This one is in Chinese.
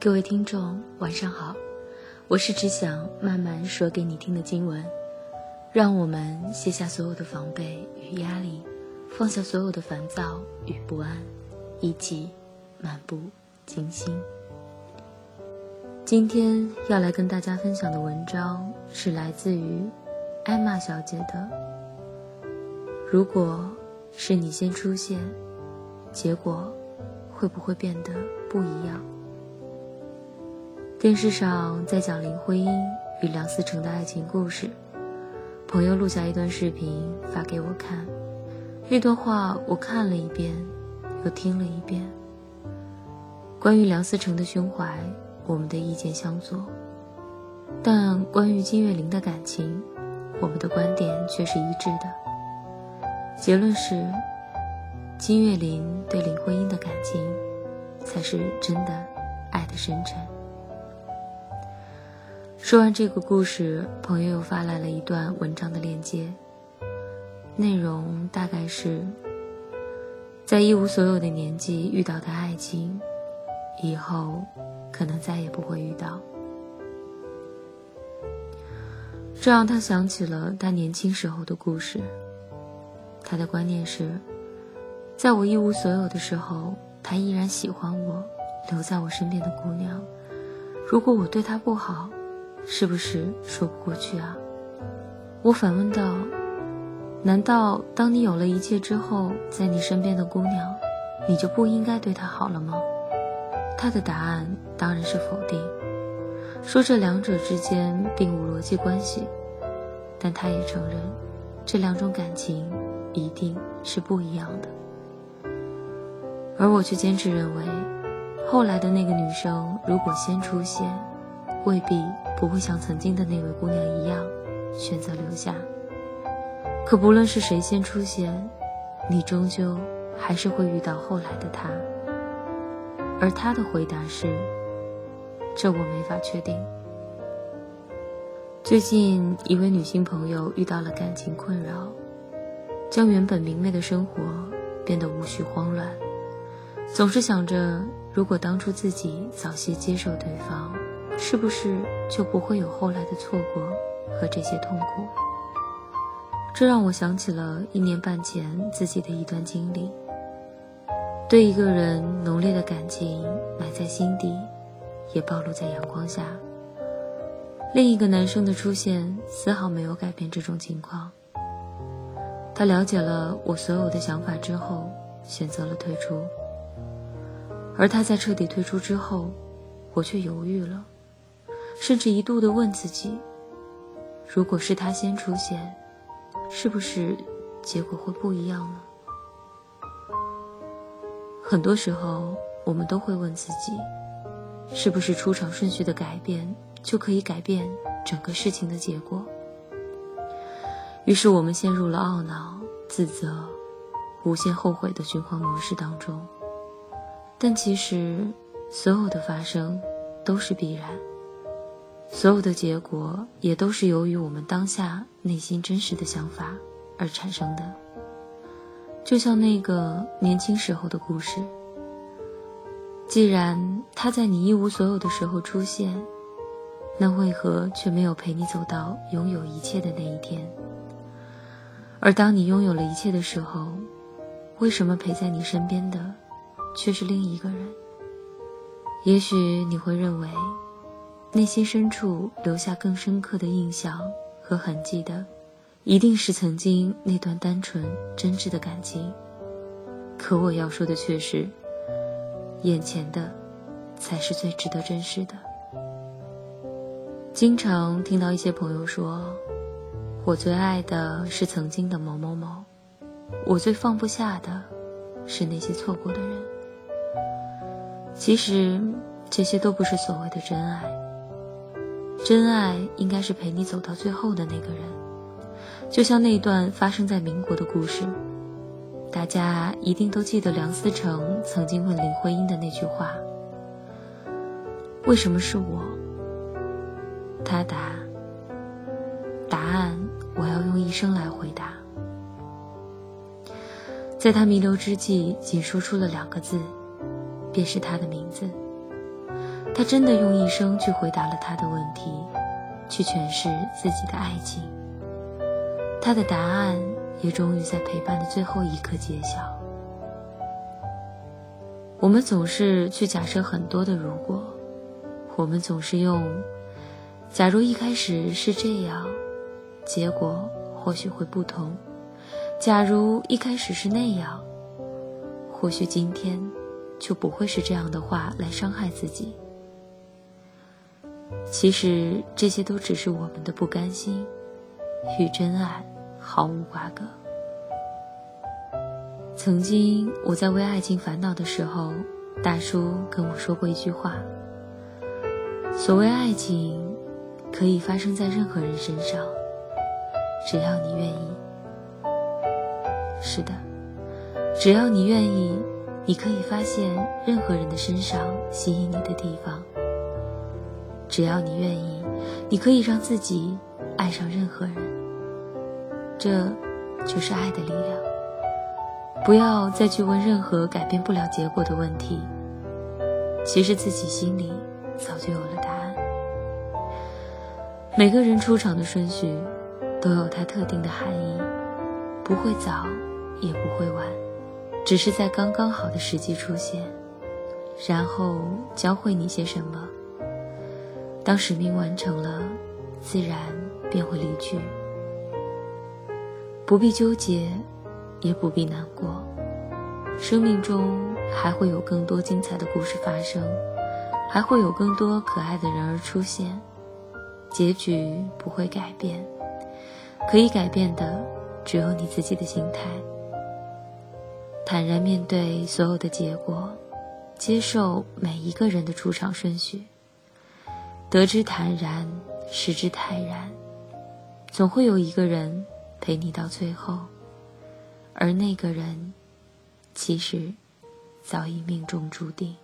各位听众，晚上好，我是只想慢慢说给你听的经文。让我们卸下所有的防备与压力，放下所有的烦躁与不安，一起漫步静心。今天要来跟大家分享的文章是来自于艾玛小姐的。如果是你先出现，结果会不会变得不一样？电视上在讲林徽因与梁思成的爱情故事，朋友录下一段视频发给我看，那段话我看了一遍，又听了一遍。关于梁思成的胸怀，我们的意见相左，但关于金岳霖的感情，我们的观点却是一致的。结论是，金岳霖对林徽因的感情，才是真的爱的深沉。说完这个故事，朋友又发来了一段文章的链接。内容大概是：在一无所有的年纪遇到的爱情，以后可能再也不会遇到。这让他想起了他年轻时候的故事。他的观念是：在我一无所有的时候，他依然喜欢我，留在我身边的姑娘。如果我对他不好，是不是说不过去啊？我反问道：“难道当你有了一切之后，在你身边的姑娘，你就不应该对她好了吗？”他的答案当然是否定，说这两者之间并无逻辑关系。但他也承认，这两种感情一定是不一样的。而我却坚持认为，后来的那个女生如果先出现，未必。不会像曾经的那位姑娘一样选择留下。可不论是谁先出现，你终究还是会遇到后来的他。而他的回答是：“这我没法确定。”最近一位女性朋友遇到了感情困扰，将原本明媚的生活变得无序慌乱，总是想着如果当初自己早些接受对方。是不是就不会有后来的错过和这些痛苦？这让我想起了一年半前自己的一段经历。对一个人浓烈的感情埋在心底，也暴露在阳光下。另一个男生的出现丝毫没有改变这种情况。他了解了我所有的想法之后，选择了退出。而他在彻底退出之后，我却犹豫了。甚至一度的问自己：如果是他先出现，是不是结果会不一样呢？很多时候，我们都会问自己：是不是出场顺序的改变就可以改变整个事情的结果？于是，我们陷入了懊恼、自责、无限后悔的循环模式当中。但其实，所有的发生都是必然。所有的结果也都是由于我们当下内心真实的想法而产生的。就像那个年轻时候的故事，既然他在你一无所有的时候出现，那为何却没有陪你走到拥有一切的那一天？而当你拥有了一切的时候，为什么陪在你身边的却是另一个人？也许你会认为。内心深处留下更深刻的印象和痕迹的，一定是曾经那段单纯真挚的感情。可我要说的却是，眼前的，才是最值得珍视的。经常听到一些朋友说，我最爱的是曾经的某某某，我最放不下的，是那些错过的人。其实，这些都不是所谓的真爱。真爱应该是陪你走到最后的那个人，就像那段发生在民国的故事，大家一定都记得梁思成曾经问林徽因的那句话：“为什么是我？”他答：“答案我要用一生来回答。”在他弥留之际，仅说出了两个字，便是他的名字。他真的用一生去回答了他的问题，去诠释自己的爱情。他的答案也终于在陪伴的最后一刻揭晓。我们总是去假设很多的如果，我们总是用“假如一开始是这样，结果或许会不同”。假如一开始是那样，或许今天就不会是这样的话来伤害自己。其实这些都只是我们的不甘心，与真爱毫无瓜葛。曾经我在为爱情烦恼的时候，大叔跟我说过一句话：所谓爱情，可以发生在任何人身上，只要你愿意。是的，只要你愿意，你可以发现任何人的身上吸引你的地方。只要你愿意，你可以让自己爱上任何人。这，就是爱的力量。不要再去问任何改变不了结果的问题。其实自己心里早就有了答案。每个人出场的顺序，都有它特定的含义，不会早。也不会晚，只是在刚刚好的时机出现，然后教会你些什么。当使命完成了，自然便会离去。不必纠结，也不必难过。生命中还会有更多精彩的故事发生，还会有更多可爱的人儿出现。结局不会改变，可以改变的只有你自己的心态。坦然面对所有的结果，接受每一个人的出场顺序。得之坦然，失之泰然，总会有一个人陪你到最后，而那个人，其实早已命中注定。